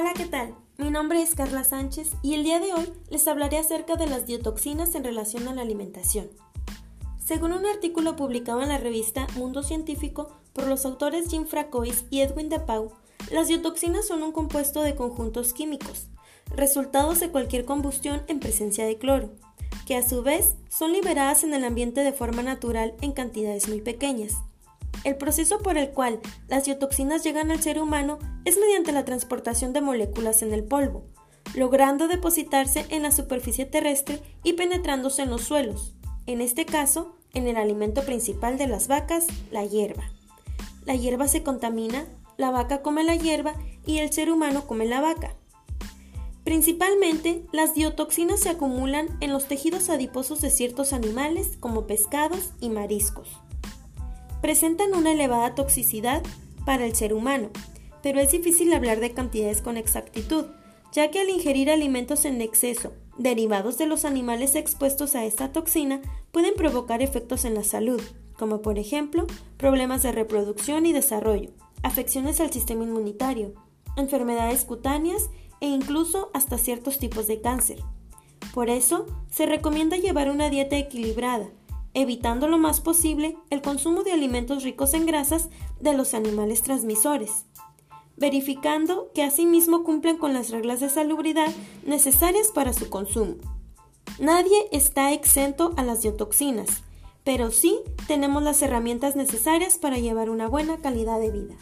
Hola, ¿qué tal? Mi nombre es Carla Sánchez y el día de hoy les hablaré acerca de las diotoxinas en relación a la alimentación. Según un artículo publicado en la revista Mundo Científico por los autores Jim Fracois y Edwin DePau, las diotoxinas son un compuesto de conjuntos químicos, resultados de cualquier combustión en presencia de cloro, que a su vez son liberadas en el ambiente de forma natural en cantidades muy pequeñas. El proceso por el cual las diotoxinas llegan al ser humano es mediante la transportación de moléculas en el polvo, logrando depositarse en la superficie terrestre y penetrándose en los suelos, en este caso en el alimento principal de las vacas, la hierba. La hierba se contamina, la vaca come la hierba y el ser humano come la vaca. Principalmente, las diotoxinas se acumulan en los tejidos adiposos de ciertos animales como pescados y mariscos presentan una elevada toxicidad para el ser humano, pero es difícil hablar de cantidades con exactitud, ya que al ingerir alimentos en exceso, derivados de los animales expuestos a esta toxina, pueden provocar efectos en la salud, como por ejemplo problemas de reproducción y desarrollo, afecciones al sistema inmunitario, enfermedades cutáneas e incluso hasta ciertos tipos de cáncer. Por eso, se recomienda llevar una dieta equilibrada, evitando lo más posible el consumo de alimentos ricos en grasas de los animales transmisores, verificando que asimismo cumplen con las reglas de salubridad necesarias para su consumo. Nadie está exento a las diotoxinas, pero sí tenemos las herramientas necesarias para llevar una buena calidad de vida.